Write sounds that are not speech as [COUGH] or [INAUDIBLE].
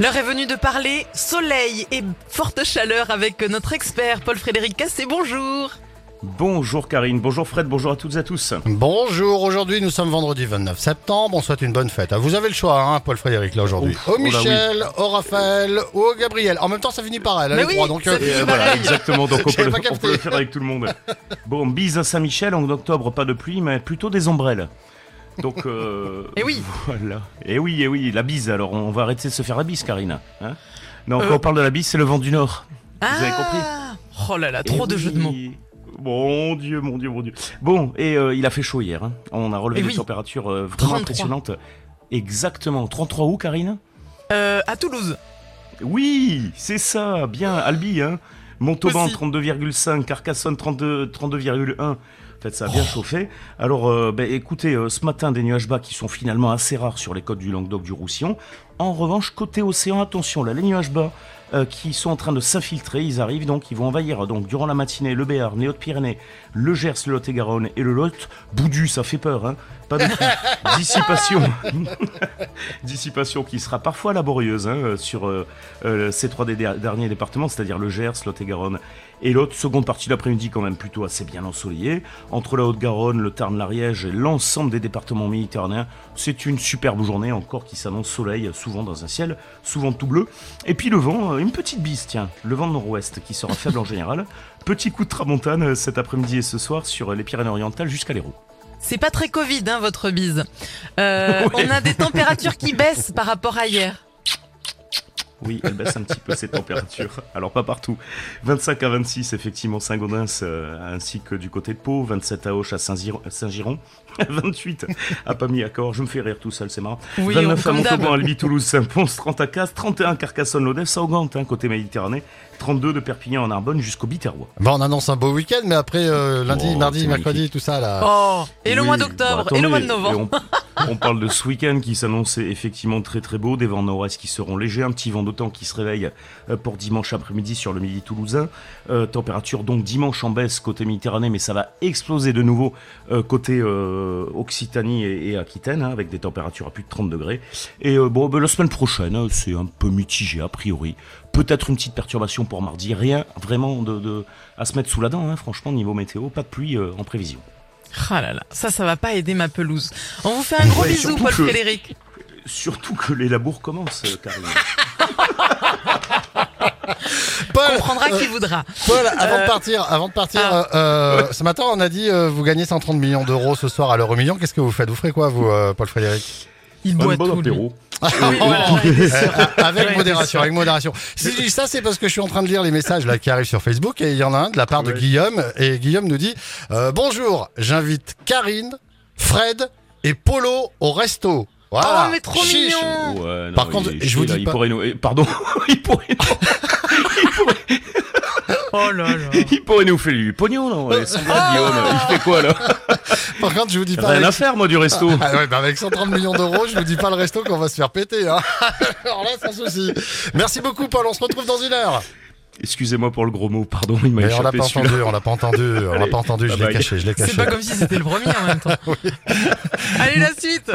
L'heure est venue de parler soleil et forte chaleur avec notre expert Paul-Frédéric Cassé. Bonjour. Bonjour Karine, bonjour Fred, bonjour à toutes et à tous. Bonjour, aujourd'hui nous sommes vendredi 29 septembre, on souhaite une bonne fête. Vous avez le choix, hein, Paul Frédéric, là aujourd'hui. Au oh Michel, au Raphaël, ou au Gabriel. En même temps, ça finit par elle, hein, Mais les oui, trois, donc euh, voilà, pareil. exactement, donc [LAUGHS] on le, peut le faire avec tout le monde. Bon, bise à Saint-Michel, en octobre, pas de pluie, mais plutôt des ombrelles. Donc. Euh, eh oui Voilà. Et oui, et oui, la bise. Alors, on va arrêter de se faire la bise, Karine. Hein non, euh, quand on parle de la bise, c'est le vent du Nord. Ah Vous avez compris Oh là là, trop de jeux de mots. Mon Dieu, mon Dieu, mon Dieu. Bon, et euh, il a fait chaud hier. Hein. On a relevé et des températures euh, vraiment 33. impressionnantes. Exactement. 33 où, Karine? À Toulouse. Oui, c'est ça. Bien, Albi. Hein. Montauban, 32,5. Carcassonne, 32,1. Ça a bien chauffé. Alors, euh, ben, écoutez, euh, ce matin, des nuages bas qui sont finalement assez rares sur les côtes du Languedoc-du-Roussillon. En revanche, côté océan, attention, là, les nuages bas euh, qui sont en train de s'infiltrer, ils arrivent donc, ils vont envahir donc durant la matinée le Béarn, les Hautes-Pyrénées, le Gers, le Lot-et-Garonne et le Lot. Boudu, ça fait peur, hein. Pas de [LAUGHS] dissipation. [LAUGHS] Dissipation qui sera parfois laborieuse hein, sur euh, euh, ces trois des derniers départements, c'est-à-dire le Gers, Lot-et-Garonne et l'autre. Seconde partie de l'après-midi quand même plutôt assez bien ensoleillée. Entre la Haute-Garonne, le Tarn, l'Ariège et l'ensemble des départements méditerranéens, c'est une superbe journée encore qui s'annonce soleil, souvent dans un ciel, souvent tout bleu. Et puis le vent, euh, une petite bise, tiens, le vent de nord-ouest qui sera faible en général. [LAUGHS] Petit coup de tramontane euh, cet après-midi et ce soir sur les Pyrénées-Orientales jusqu'à l'Hérault. C'est pas très Covid, hein, votre bise. Euh, [LAUGHS] Ouais. On a des températures qui baissent par rapport à hier. Oui, elle baisse un petit peu ces températures. Alors pas partout. 25 à 26 effectivement Saint-Gaudens euh, ainsi que du côté de Pau, 27 à Auch à Saint-Giron, [LAUGHS] Saint-Giron, 28 à Pamiers-Accord, je me fais rire tout seul, c'est marrant. Oui, 29 à comme d'hab. Montauban, Albi, Toulouse, Saint-Pons, 30 à Castres, 31 à Carcassonne, Lodève, Saugante, hein, côté Méditerranée, 32 de Perpignan en Arbonne jusqu'au Biterrois. bon, on annonce un beau week-end, mais après euh, lundi, Oh, mardi, mercredi, magnifique. tout ça là. Oh Et le Oui, mois bah, d'octobre et le mois de novembre. On, parle de ce week-end qui s'annonce effectivement très très beau, des vents nord-est qui seront légers, un petit vent d'automne qui se réveille euh, pour dimanche après-midi sur le midi toulousain. Euh, température donc dimanche en baisse côté Méditerranée, mais ça va exploser de nouveau euh, côté euh, Occitanie et, Aquitaine, hein, avec des températures à plus de 30 degrés. Et bon, ben, la semaine prochaine, hein, c'est un peu mitigé a priori. Peut-être une petite perturbation pour mardi, rien vraiment de, de- à se mettre sous la dent, hein, franchement, niveau météo, pas de pluie en prévision. Ah là là, ça, ça va pas aider ma pelouse. On vous fait un gros Ouais, bisou, surtout Paul que- Frédéric. Surtout que les labours commencent, euh, Karine. [LAUGHS] Paul, Comprendra euh, qui voudra. Paul, avant de partir, avant de partir, Ah. euh, euh, ce matin on a dit euh, vous gagnez 130 millions d'euros ce soir à l'euro million. Qu'est-ce que vous faites? Vous ferez quoi, vous, euh, Paul Frédéric? Il Un boit bon tout. apéro. [LAUGHS] Euh, sûr. [LAUGHS] avec modération, avec modération. Si je dis ça, c'est parce que je suis en train de lire les messages là qui arrivent sur Facebook et il y en a un de la part de. Guillaume et Guillaume nous dit euh, bonjour, j'invite Karine, Fred et Polo au resto. Voilà. Oh, mais trop Chiche. mignon. Ouais, non, Par il contre, est je chier, vous là, dis il pas- pourrait nous. eh, Pardon, [LAUGHS] il pourrait, il pourrait, Oh là là. il pourrait nous faire du pognon, non ouais, c'est vrai, Guillaume. Il fait quoi là? Par contre, je vous dis pas. Rien avec- à faire, moi, du resto. Ah ouais, bah avec 130 millions d'euros, je vous dis pas le resto qu'on va se faire péter. Hein. [LAUGHS] Alors là, sans souci. Merci beaucoup, Paul. On se retrouve dans une heure. Excusez-moi pour le gros mot, pardon, il m'a Mais on l'a échappé pas entendu, on l'a pas entendu, on l'a pas entendu. Je l'ai caché, je l'ai C'est caché. pas comme si c'était le premier en même temps. [LAUGHS] Allez, la suite